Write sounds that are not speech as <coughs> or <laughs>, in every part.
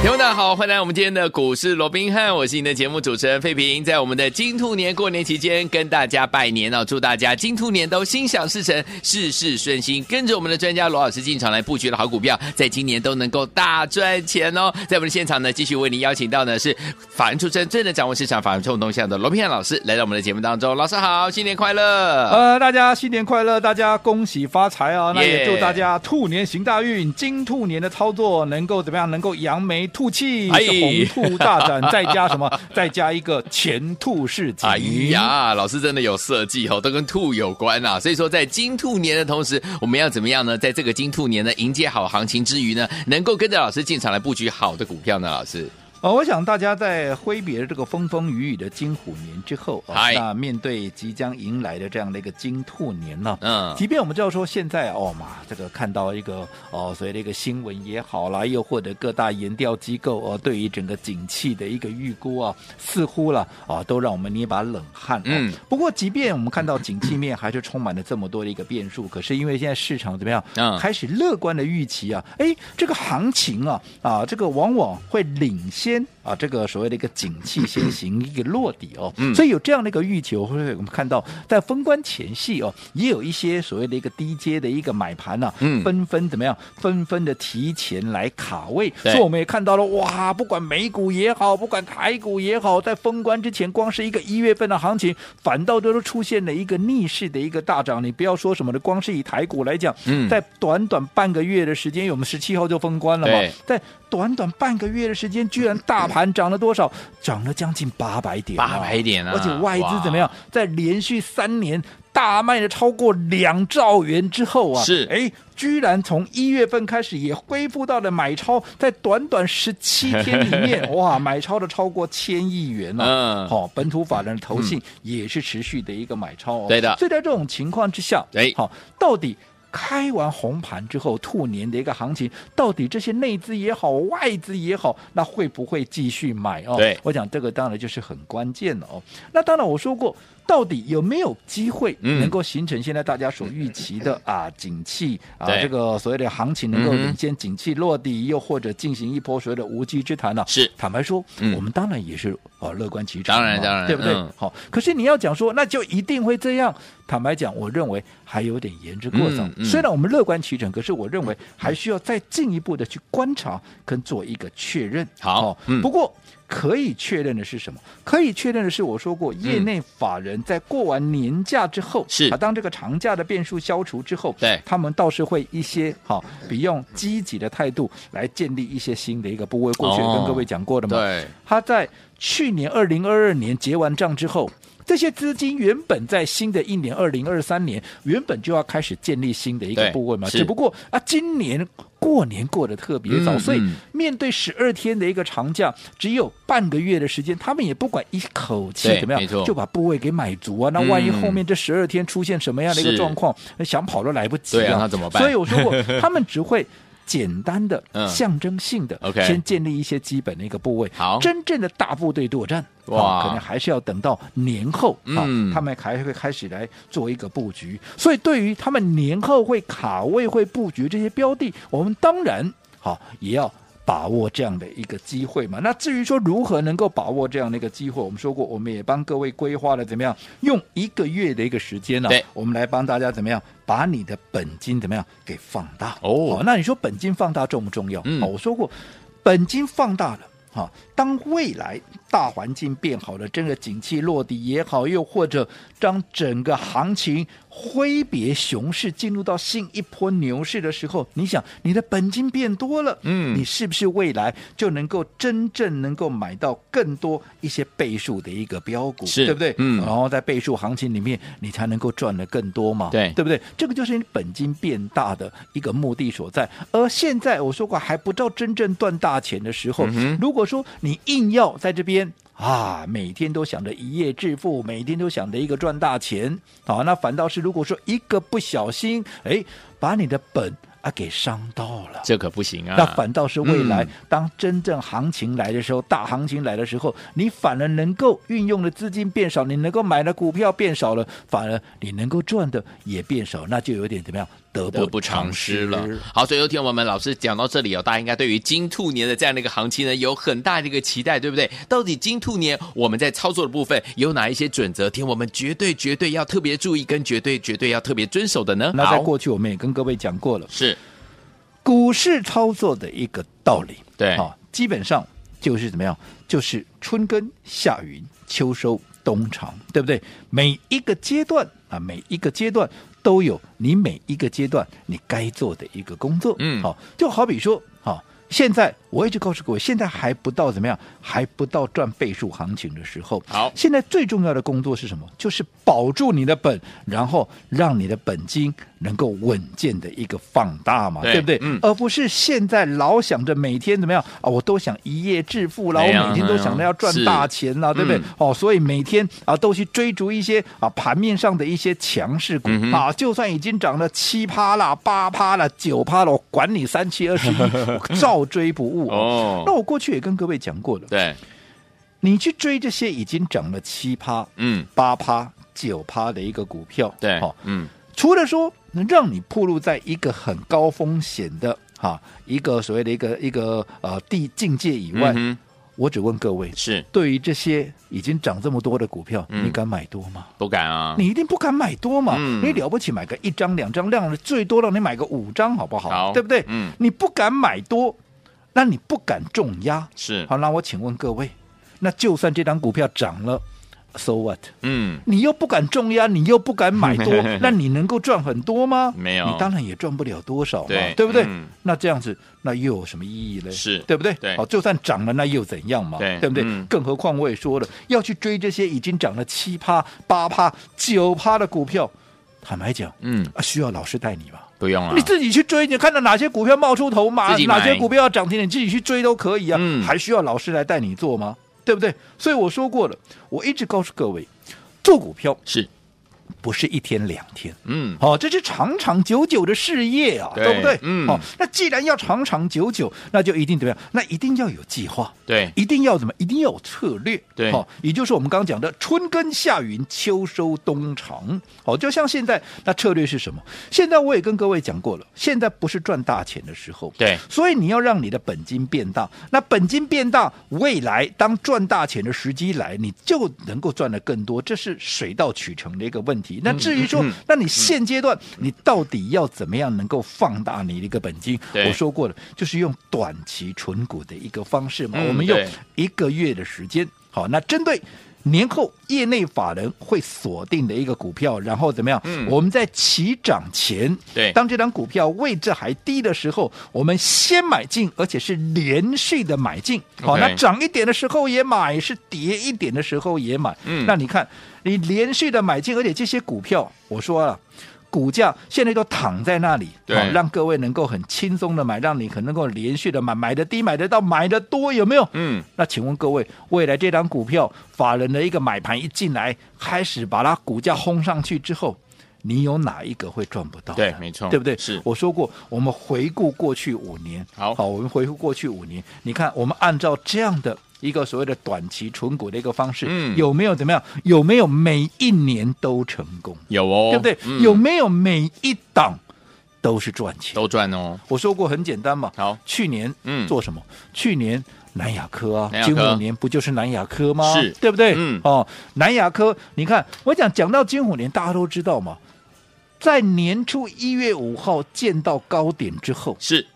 听众大家好，欢迎来我们今天的股市罗宾汉，我是你的节目主持人费平，在我们的金兔年过年期间，跟大家拜年哦，祝大家金兔年都心想事成，事事顺心，跟着我们的专家罗老师进场来布局的好股票，在今年都能够大赚钱哦。在我们的现场呢，继续为您邀请到的是法人出身、最能掌握市场法人冲动向的罗宾汉老师，来到我们的节目当中。老师好，新年快乐！呃，大家新年快乐，大家恭喜发财哦！那也祝大家兔年行大运，金兔年的操作能够怎么样？能够扬眉。兔气是红兔大展，<laughs> 再加什么？再加一个前兔似锦。哎呀，老师真的有设计哦，都跟兔有关啊。所以说，在金兔年的同时，我们要怎么样呢？在这个金兔年呢，迎接好行情之余呢，能够跟着老师进场来布局好的股票呢？老师。哦，我想大家在挥别这个风风雨雨的金虎年之后，啊、哦，那面对即将迎来的这样的一个金兔年呢，嗯，即便我们知道说现在哦嘛，这个看到一个哦所谓的一个新闻也好啦，又或者各大研调机构哦对于整个景气的一个预估啊，似乎了啊都让我们捏把冷汗。哦、嗯，不过即便我们看到景气面还是充满了这么多的一个变数，可是因为现在市场怎么样？嗯，开始乐观的预期啊，哎，这个行情啊啊，这个往往会领先。先。啊，这个所谓的一个景气先行一个落底哦，嗯、所以有这样的一个预期，或者我们看到在封关前夕哦，也有一些所谓的一个低阶的一个买盘呢、啊，嗯，纷纷怎么样，纷纷的提前来卡位，所以我们也看到了哇，不管美股也好，不管台股也好，在封关之前，光是一个一月份的行情，反倒都是出现了一个逆势的一个大涨。你不要说什么的，光是以台股来讲，嗯，在短短半个月的时间，我们十七号就封关了嘛，在短短半个月的时间，居然大盘涨了多少？涨了将近八百点，八百点啊！而且外资怎么样？在连续三年大卖了超过两兆元之后啊，是哎，居然从一月份开始也恢复到了买超，在短短十七天里面，<laughs> 哇，买超了超过千亿元了、啊。嗯，好、哦，本土法人的投信也是持续的一个买超、哦。对的。所以在这种情况之下，哎，好，到底？开完红盘之后，兔年的一个行情，到底这些内资也好，外资也好，那会不会继续买哦？对，我讲这个当然就是很关键了哦。那当然我说过。到底有没有机会能够形成现在大家所预期的啊景气啊这个所谓的行情能够领先景气落地，又或者进行一波所谓的无稽之谈呢？是坦白说，我们当然也是啊乐观其成，当然当然，对不对？好，可是你要讲说那就一定会这样，坦白讲，我认为还有点言之过早。虽然我们乐观其成，可是我认为还需要再进一步的去观察跟做一个确认。好，不过。可以确认的是什么？可以确认的是，我说过，业内法人在过完年假之后，是啊，当这个长假的变数消除之后，对，他们倒是会一些好，比用积极的态度来建立一些新的一个部位。过去跟各位讲过的嘛，对，他在去年二零二二年结完账之后，这些资金原本在新的一年二零二三年原本就要开始建立新的一个部位嘛，只不过啊，今年。过年过得特别早，嗯、所以面对十二天的一个长假，只有半个月的时间，他们也不管一口气怎么样，就把部位给买足啊。那万一后面这十二天出现什么样的一个状况，是想跑都来不及啊，那怎么办？所以我说过，<laughs> 他们只会。简单的、象征性的先建立一些基本的一个部位。好，真正的大部队作战，哇，可能还是要等到年后啊，他们还会开始来做一个布局。所以，对于他们年后会卡位、会布局这些标的，我们当然好也要。把握这样的一个机会嘛？那至于说如何能够把握这样的一个机会，我们说过，我们也帮各位规划了怎么样，用一个月的一个时间呢、啊？对，我们来帮大家怎么样把你的本金怎么样给放大哦，哦？那你说本金放大重不重要？嗯、哦，我说过，本金放大了，哈、哦，当未来大环境变好了，整个景气落地也好，又或者当整个行情。挥别熊市，进入到新一波牛市的时候，你想你的本金变多了，嗯，你是不是未来就能够真正能够买到更多一些倍数的一个标股，是对不对？嗯，然后在倍数行情里面，你才能够赚的更多嘛，对，对不对？这个就是你本金变大的一个目的所在。而现在我说过，还不到真正赚大钱的时候，嗯、如果说你硬要在这边。啊，每天都想着一夜致富，每天都想着一个赚大钱，好，那反倒是如果说一个不小心，哎，把你的本。啊，给伤到了，这可不行啊！那反倒是未来，嗯、当真正行情来的时候，大行情来的时候，你反而能够运用的资金变少，你能够买的股票变少了，反而你能够赚的也变少，那就有点怎么样？得不，得不偿失了。好，所以有听我们老师讲到这里哦，大家应该对于金兔年的这样的一个行情呢，有很大的一个期待，对不对？到底金兔年我们在操作的部分有哪一些准则？听我们绝对绝对要特别注意，跟绝对绝对要特别遵守的呢？那在过去我们也跟各位讲过了，是。股市操作的一个道理，对，好，基本上就是怎么样？就是春耕、夏耘、秋收、冬藏，对不对？每一个阶段啊，每一个阶段都有你每一个阶段你该做的一个工作，嗯，好，就好比说，好。现在我一直告诉各位，现在还不到怎么样，还不到赚倍数行情的时候。好，现在最重要的工作是什么？就是保住你的本，然后让你的本金能够稳健的一个放大嘛，对，对不对？嗯。而不是现在老想着每天怎么样啊，我都想一夜致富了，我每天都想着要赚大钱了，对不对？嗯、哦，所以每天啊都去追逐一些啊盘面上的一些强势股、嗯、啊，就算已经涨了七趴了、八趴了、九趴了，我管你三七二十一，<laughs> 我照。追不误哦，那我过去也跟各位讲过了。对，你去追这些已经涨了七趴、嗯八趴、九趴的一个股票，对，好，嗯，除了说能让你暴露在一个很高风险的哈一个所谓的一个一个呃地境界以外，嗯我只问各位：是对于这些已经涨这么多的股票，嗯、你敢买多吗？不敢啊！你一定不敢买多嘛？嗯、你了不起买个一张两张，量的最多让你买个五张，好不好？好，对不对？嗯，你不敢买多。那你不敢重压是好，那我请问各位，那就算这张股票涨了，so what？嗯，你又不敢重压，你又不敢买多，<laughs> 那你能够赚很多吗？没有，你当然也赚不了多少嘛，对，对不对？嗯、那这样子，那又有什么意义呢？是对不对？对，好，就算涨了，那又怎样嘛？对，对不对？嗯、更何况我也说了，要去追这些已经涨了七趴、八趴、九趴的股票，坦白讲，嗯，啊，需要老师带你吧？不用了，你自己去追，你看到哪些股票冒出头嘛？哪些股票要涨停，你自己去追都可以啊。嗯、还需要老师来带你做吗？对不对？所以我说过了，我一直告诉各位，做股票是。不是一天两天，嗯，好、哦，这是长长久久的事业啊，对，对不对？嗯，好、哦，那既然要长长久久，那就一定怎么样？那一定要有计划，对，一定要怎么？一定要有策略，对，也就是我们刚刚讲的春耕夏耘秋收冬藏，好、哦，就像现在，那策略是什么？现在我也跟各位讲过了，现在不是赚大钱的时候，对，所以你要让你的本金变大，那本金变大，未来当赚大钱的时机来，你就能够赚得更多，这是水到渠成的一个问题。那至于说，嗯那你现阶段你到底要怎么样能够放大你的一个本金？我说过了，就是用短期存股的一个方式嘛。我们用一个月的时间，好，那针对年后业内法人会锁定的一个股票，然后怎么样？嗯，我们在起涨前，对，当这张股票位置还低的时候，我们先买进，而且是连续的买进。好，那涨一点的时候也买，是跌一点的时候也买。嗯，那你看。你连续的买进，而且这些股票，我说了，股价现在都躺在那里，对，让各位能够很轻松的买，让你可能够连续的买，买的低，买得到，买的多，有没有？嗯，那请问各位，未来这张股票，法人的一个买盘一进来，开始把它股价轰上去之后，你有哪一个会赚不到？对，没错，对不对？是，我说过，我们回顾过去五年，好，好，我们回顾过去五年，你看，我们按照这样的。一个所谓的短期存股的一个方式，嗯，有没有怎么样？有没有每一年都成功？有哦，对不对？嗯、有没有每一档都是赚钱？都赚哦。我说过很简单嘛。好，去年嗯做什么？嗯、去年南亚科啊，科金虎年不就是南亚科吗？是，对不对？嗯哦，南亚科，你看我讲讲到金虎年，大家都知道嘛，在年初一月五号见到高点之后是。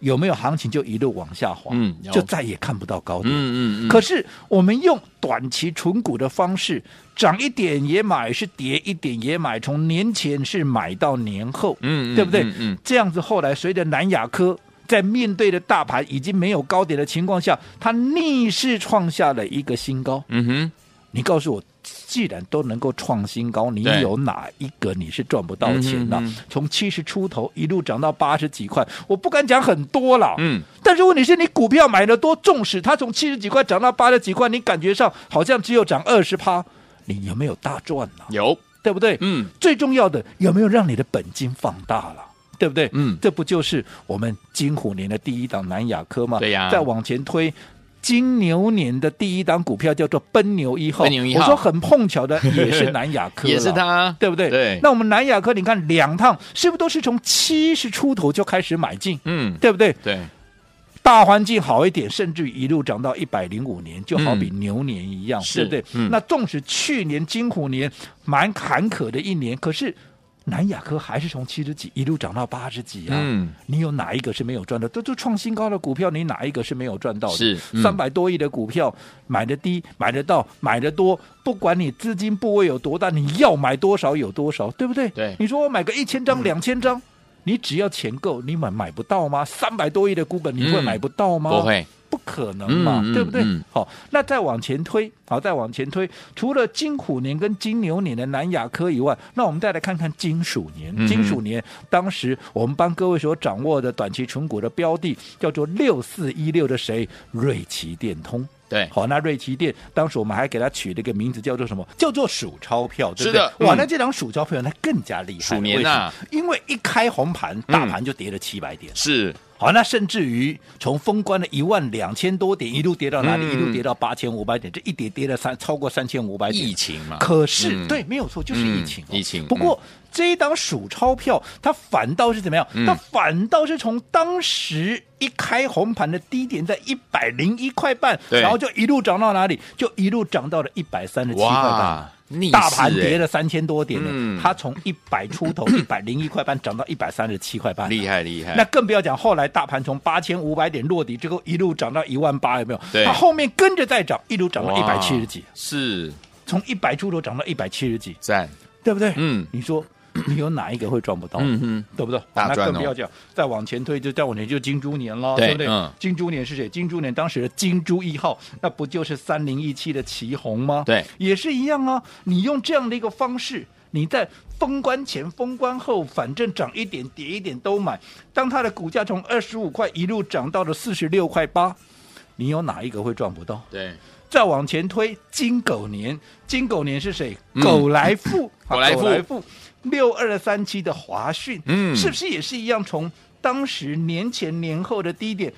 有没有行情就一路往下滑，嗯，就再也看不到高点。嗯嗯嗯。可是我们用短期存股的方式，涨一点也买，是跌一点也买，从年前是买到年后，嗯，对不对？嗯，嗯，这样子后来随着南亚科在面对的大盘已经没有高点的情况下，它逆势创下了一个新高。嗯哼，你告诉我，既然都能够创新高，你有哪一个你是赚不到钱的？从七十出头一路涨到八十几块，我不敢讲很多了。嗯，但是问题是你股票买的多，纵使它从七十几块涨到八十几块，你感觉上好像只有涨二十趴，你有没有大赚呢？有，对不对？嗯，最重要的有没有让你的本金放大了？对不对？嗯，这不就是我们金虎年的第一档南亚科吗？对呀，再往前推。金牛年的第一档股票叫做奔牛一号，奔牛一号，我说很碰巧的 <laughs> 也是南亚科，也是它，对不对？对。那我们南亚科，你看两趟是不是都是从七十出头就开始买进？嗯，对不对？对。大环境好一点，甚至一路涨到一百零五年，就好比牛年一样，嗯、对不对？嗯、那纵使去年金虎年蛮坎坷的一年，可是。南亚科还是从七十几一路涨到八十几啊！嗯，你有哪一个是没有赚的？都都创新高的股票，你哪一个是没有赚到的？是三百、嗯、多亿的股票，买的低，买得到，买的多，不管你资金部位有多大，你要买多少有多少，对不对？对，你说我买个一千张、两千张，嗯、你只要钱够，你买买不到吗？三百多亿的股本，你会买不到吗？不会。不可能嘛，嗯、对不对？好，那再往前推，好，再往前推，除了金虎年跟金牛年的南亚科以外，那我们再来看看金鼠年。嗯、金鼠年当时我们帮各位所掌握的短期存股的标的叫做六四一六的谁？瑞奇电通。对，好，那瑞奇电当时我们还给它取了一个名字叫做什么？叫做数钞票，对不对？是的，哇，那这张数钞票那更加厉害。鼠年啊，因为一开红盘，大盘就跌了七百点。嗯、是。好，那甚至于从封关的一万两千多点一路跌到哪里？嗯、一路跌到八千五百点，这一跌跌了三超过三千五百点。疫情嘛，可是、嗯、对，没有错，就是疫情、哦嗯。疫情。不过、嗯、这一档数钞票，它反倒是怎么样？嗯、它反倒是从当时一开红盘的低点在一百零一块半，然后就一路涨到哪里？就一路涨到了一百三十七块半。大盘跌了三千多点呢，嗯、它从一百出头 <coughs> 一百零一块半涨到一百三十七块半，厉害厉害。那更不要讲后来大盘从八千五百点落底之后一路涨到一万八，有没有？对，它后面跟着再涨，一路涨到一百七十几，是从一百出头涨到一百七十几，赞，对不对？嗯，你说。你有哪一个会赚不到？嗯嗯，对不对？那更不要讲，再往前推，就再往前就金猪年了，对不对？金猪年是谁？金猪年当时的金猪一号，那不就是三零一七的奇红吗？对，也是一样啊。你用这样的一个方式，你在封关前、封关后，反正涨一点跌一点都买。当它的股价从二十五块一路涨到了四十六块八，你有哪一个会赚不到？对。再往前推，金狗年，金狗年是谁？狗来富，狗来富。六二三七的华讯，嗯，是不是也是一样？从当时年前年后的低点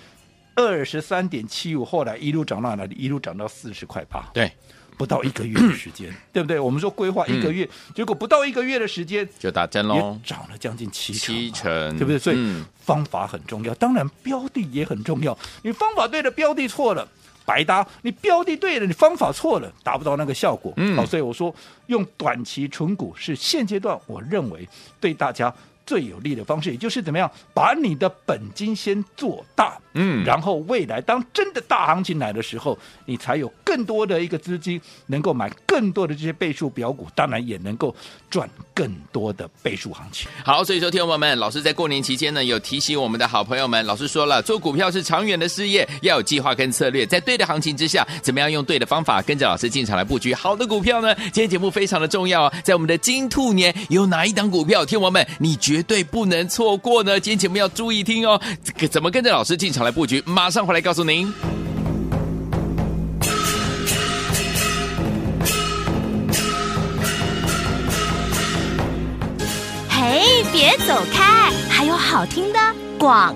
二十三点七五，后来一路涨到哪里？一路涨到四十块八。对，不到一个月的时间，嗯、<clears throat> 对不对？我们说规划一个月，嗯、结果不到一个月的时间就打针喽，涨了将近七成，七成，对不对？所以方法很重要，当然标的也很重要。你方法对了，标的错了。白搭，你标的对了，你方法错了，达不到那个效果。嗯，好，所以我说用短期存股是现阶段我认为对大家最有利的方式，也就是怎么样把你的本金先做大，嗯，然后未来当真的大行情来的时候，你才有更多的一个资金能够买更多的这些倍数表股，当然也能够赚更多的倍数行情。好，所以说听众朋友们，老师在过年期间呢，有提醒我们的好朋友们，老师说了，做股票是长远的事业，要有计划跟策略，在对的行情之下，怎么样用对的方法跟着老师进场来布局好的股票呢？今天节目非常的重要啊，在我们的金兔年有哪一档股票，听我们，你绝对不能错过呢！今天节目要注意听哦，这个怎么跟着老师进场来布局？马上回来告诉您。嘿，别走开，还有好听的广。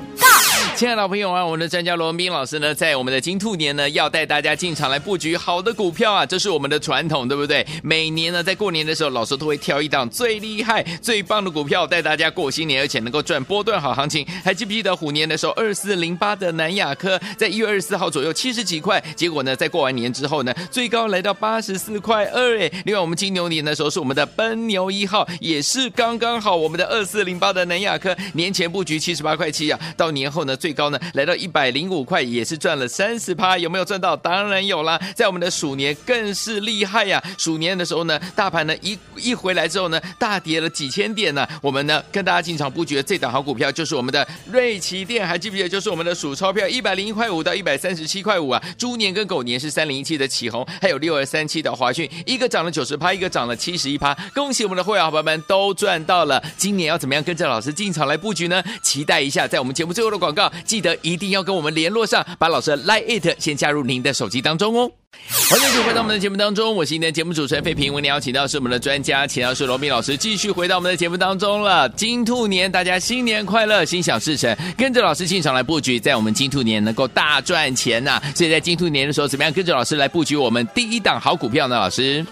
亲爱的老朋友啊，我们的专家罗文斌老师呢，在我们的金兔年呢，要带大家进场来布局好的股票啊，这是我们的传统，对不对？每年呢，在过年的时候，老师都会挑一档最厉害、最棒的股票带大家过新年，而且能够赚波段好行情。还记不记得虎年的时候，二四零八的南亚科在一月二十四号左右七十几块，结果呢，在过完年之后呢，最高来到八十四块二哎。另外，我们金牛年的时候是我们的奔牛一号，也是刚刚好，我们的二四零八的南亚科年前布局七十八块七啊，到年后呢。最高呢来到一百零五块，也是赚了三十趴，有没有赚到？当然有啦，在我们的鼠年更是厉害呀、鼠年的时候呢，大盘呢一一回来之后呢，大跌了几千点呢、我们呢跟大家进场布局的这档好股票就是我们的瑞奇电，还记不记得？就是我们的鼠钞票一百零一块五到一百三十七块五啊。猪年跟狗年是三零一七的启宏，还有六二三七的华讯，一个涨了九十趴，一个涨了七十一趴。恭喜我们的会员好朋友们都赚到了。今年要怎么样跟着老师进场来布局呢？期待一下，在我们节目最后的广告，记得一定要跟我们联络上，把老师的 Like it 先加入您的手机当中哦。欢迎继续回到我们的节目当中，我是今天的节目主持人费平。为您邀请到是我们的专家，请到是罗宾老师，继续回到我们的节目当中了。金兔年，大家新年快乐，心想事成，跟着老师进场来布局，在我们金兔年能够大赚钱呐、所以在金兔年的时候，怎么样跟着老师来布局我们第一档好股票呢？老师？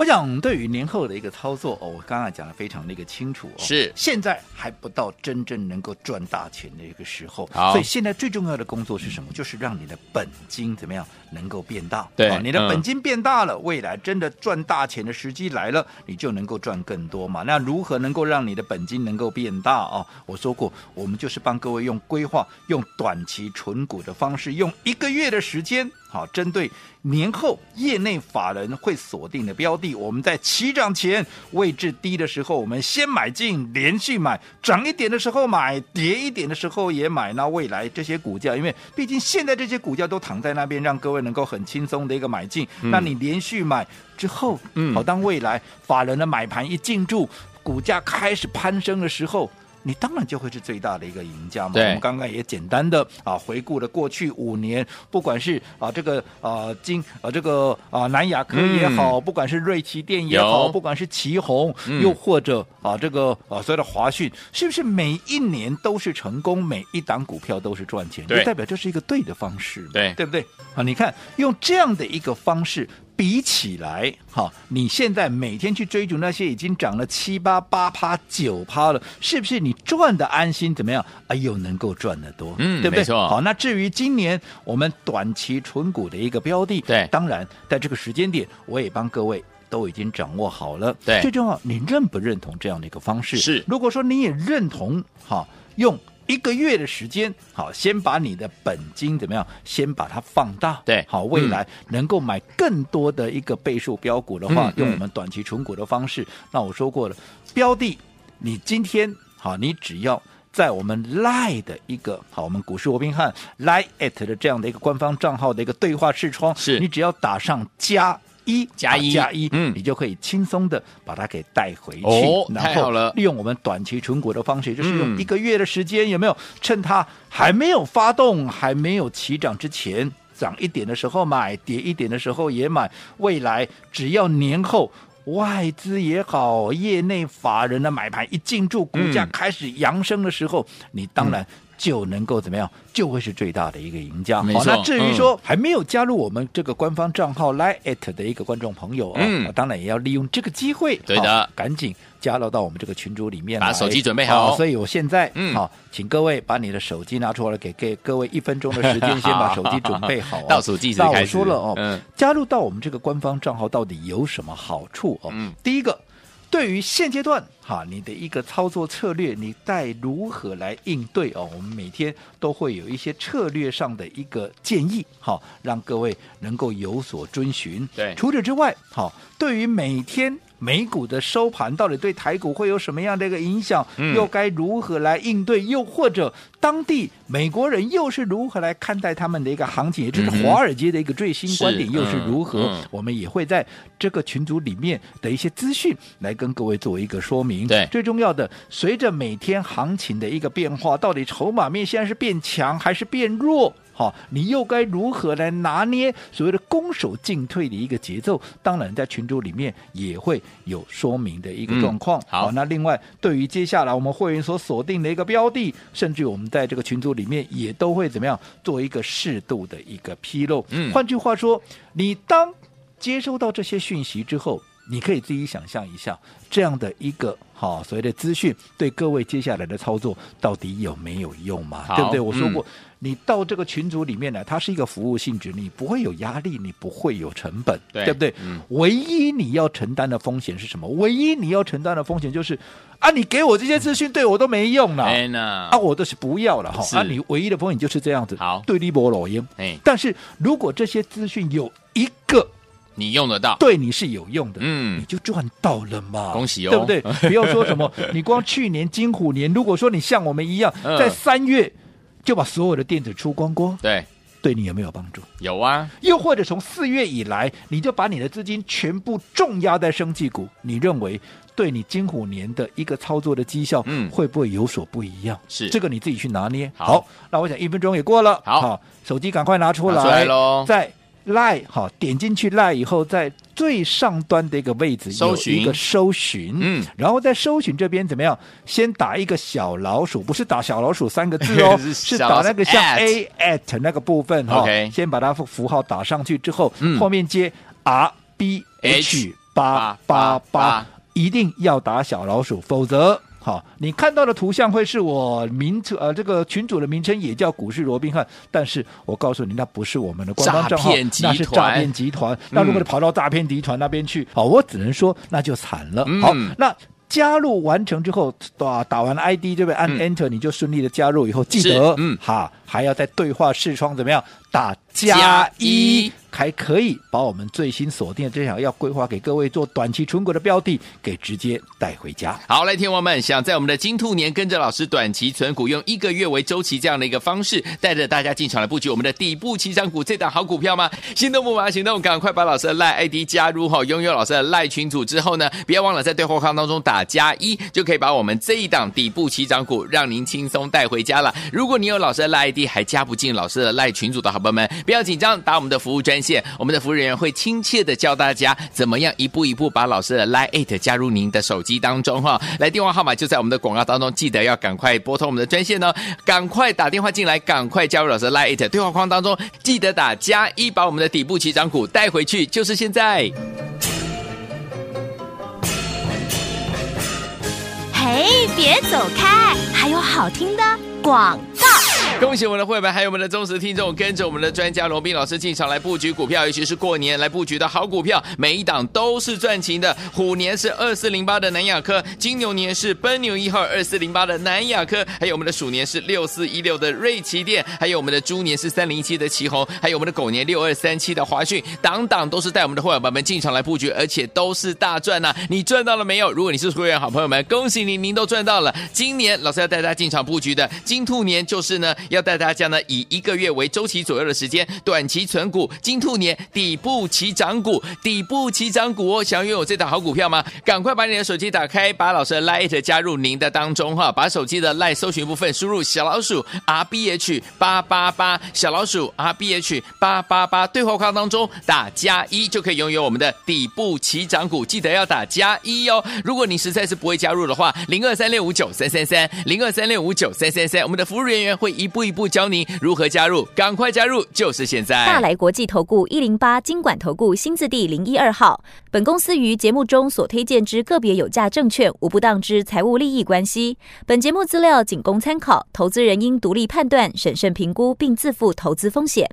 我想，对于年后的一个操作哦，我刚刚讲的非常的一个清楚哦。是，现在还不到真正能够赚大钱的一个时候。好，所以现在最重要的工作是什么？就是让你的本金怎么样能够变大？对，你的本金变大了，嗯、未来真的赚大钱的时机来了，你就能够赚更多嘛。那如何能够让你的本金能够变大啊、哦？我说过，我们就是帮各位用规划、用短期存股的方式，用一个月的时间。好，针对年后业内法人会锁定的标的，我们在起涨前位置低的时候，我们先买进，连续买，涨一点的时候买，跌一点的时候也买。那未来这些股价，因为毕竟现在这些股价都躺在那边，让各位能够很轻松的一个买进。嗯、那你连续买之后，嗯，好，当未来法人的买盘一进驻，股价开始攀升的时候。你当然就会是最大的一个赢家嘛。我们刚刚也简单的啊回顾了过去五年，不管是啊这个啊金啊这个啊南亚科也好，嗯、不管是瑞奇电也好，不管是旗宏，嗯、又或者啊这个啊所谓的华讯，是不是每一年都是成功，每一档股票都是赚钱？就代表这是一个对的方式，对对不对？啊，你看用这样的一个方式。比起来，哈，你现在每天去追逐那些已经涨了七八八趴九趴了，是不是你赚的安心？怎么样？哎呦，能够赚得多，嗯，对不对？好，那至于今年我们短期纯股的一个标的，对，当然在这个时间点，我也帮各位都已经掌握好了。对，最重要，你认不认同这样的一个方式？是。如果说你也认同，哈，用。一个月的时间，好，先把你的本金怎么样？先把它放大，对，好，未来能够买更多的一个倍数标股的话，嗯、用我们短期存股的方式。嗯、那我说过了，标的，你今天好，你只要在我们 Line 的一个好，我们股市罗宾汉 Line at 的这样的一个官方账号的一个对话视窗，是你只要打上加。一加一加一，嗯，你就可以轻松的把它给带回去。哦，太好了！利用我们短期存股的方式，就是用一个月的时间，有没有？趁它还没有发动、还没有起涨之前，涨一点的时候买，跌一点的时候也买。未来只要年后外资也好，业内法人的买盘一进驻，股价开始扬升的时候，你当然。就能够怎么样，就会是最大的一个赢家。好，那至于说、嗯、还没有加入我们这个官方账号 Line@ 的一个观众朋友啊、嗯，当然也要利用这个机会，对的，赶紧加入到我们这个群组里面，把手机准备好。好，所以我现在嗯，好，请各位把你的手机拿出来，给给各位一分钟的时间，先把 <laughs> 手机准备好、啊。倒数计时开始。那我说了哦，嗯，加入到我们这个官方账号到底有什么好处哦？嗯，第一个。对于现阶段哈，你的一个操作策略，你该如何来应对哦？我们每天都会有一些策略上的一个建议，好，让各位能够有所遵循。对，除此之外，好，对于每天。美股的收盘到底对台股会有什么样的一个影响？嗯、又该如何来应对？又或者当地美国人又是如何来看待他们的一个行情？也就是华尔街的一个最新观点又是如何？我们也会在这个群组里面的一些资讯来跟各位做一个说明。对，最重要的，随着每天行情的一个变化，到底筹码面现在是变强还是变弱？好，你又该如何来拿捏所谓的攻守进退的一个节奏？当然，在群组里面也会有说明的一个状况。嗯、好，那另外对于接下来我们会员所锁定的一个标的，甚至我们在这个群组里面也都会怎么样做一个适度的一个披露。嗯，换句话说，你当接收到这些讯息之后。你可以自己想象一下，这样的一个好所谓的资讯，对各位接下来的操作到底有没有用嘛？对不对？我说过。嗯你到这个群组里面来，它是一个服务性质，你不会有压力，你不会有成本，对，对不对？嗯。唯一你要承担的风险是什么？唯一你要承担的风险就是啊，你给我这些资讯对我都没用了，哎啊，我都是不要了哈。啊，你唯一的风险就是这样子。好，对立波老鹰。哎，但是如果这些资讯有一个你用得到，对你是有用的，嗯，你就赚到了嘛。恭喜哦，对不对？<laughs> 不要说什么，你光去年金虎年，如果说你像我们一样，在三月。就把所有的电子出光光，对，对你有没有帮助？有啊。又或者从四月以来，你就把你的资金全部重压在生技股，你认为对你金虎年的一个操作的绩效，嗯，会不会有所不一样？是这个你自己去拿捏。好，好，那我想一分钟也过了，好，好，手机赶快拿出来，拿出来喽，在。赖好，点进去 lie 以后，在最上端的一个位置有一个搜寻，嗯，然后在搜寻这边怎么样？先打一个小老鼠，不是打小老鼠三个字哦，<laughs> 是打那个像 A at 那个部分哈。先把它符号打上去之后，后面接 R B H 八八八，一定要打小老鼠，否则。好，你看到的图像会是我名称呃，这个群主的名称也叫股市罗宾汉，但是我告诉你，那不是我们的官方账号，那是诈骗集团。那如果你跑到诈骗集团那边去，好，我只能说那就惨了。好，那。加入完成之后，打打完 ID 这边按 Enter，你就顺利的加入以后，记得，嗯，哈，还要在对话视窗怎么样打加一，还可以把我们最新锁定的这场要规划给各位做短期存股的标的给直接带回家。好，来，听友们，想在我们的金兔年跟着老师短期存股，用一个月为周期这样的一个方式，带着大家进场来布局我们的底部起涨股这档好股票吗？心动不马行动，赶快把老师的赖 ID 加入哈，拥有老师的赖群组之后呢，别忘了在对话框当中打。加一就可以把我们这一档底部起涨股让您轻松带回家了。如果你有老师的赖 ID 还加不进老师的赖群组的好朋友们，不要紧张，打我们的服务专线，我们的服务人员会亲切的教大家怎么样一步一步把老师的赖 it 加入您的手机当中哈。来，电话号码就在我们的广告当中，记得要赶快拨通我们的专线哦，赶快打电话进来，赶快加入老师的赖 it 对话框当中，记得打加一，把我们的底部起涨股带回去，就是现在。嘿，别走开，还有好听的广。<laughs> 恭喜我们的会员，还有我们的忠实听众，跟着我们的专家罗宾老师进场来布局股票，尤其是过年来布局的好股票，每一档都是赚钱的。虎年是二四零八的南亚科，金牛年是奔牛一号二四零八的南亚科，还有我们的鼠年是六四一六的瑞奇电，还有我们的猪年是三零一七的奇红，还有我们的狗年六二三七的华讯，档档都是带我们的会员们进场来布局，而且都是大赚呐、你赚到了没有？如果你是会员好朋友们，恭喜您，您都赚到了。今年老师要带大家进场布局的金兔年，就是呢。要带大家呢，以一个月为周期左右的时间，短期存股，金兔年底部起涨股，底部起涨股哦！想要拥有这档好股票吗？赶快把你的手机打开，把老师的 Line 加入您的当中哈，把手机的 Line 搜寻部分输入小老鼠 R B H 八八八，小老鼠 R B H 八八八，对话框当中打加一就可以拥有我们的底部起涨股，记得要打加一哦。如果你实在是不会加入的话，零二三六五九三三三，零二三六五九三三三，我们的服务人员会一步。一步一步教您如何加入，赶快加入，就是现在！大来国际投顾一零八金管投顾新字第零一二号。本公司于节目中所推荐之个别有价证券，无不当之财务利益关系。本节目资料仅供参考，投资人应独立判断、审慎评估，并自负投资风险。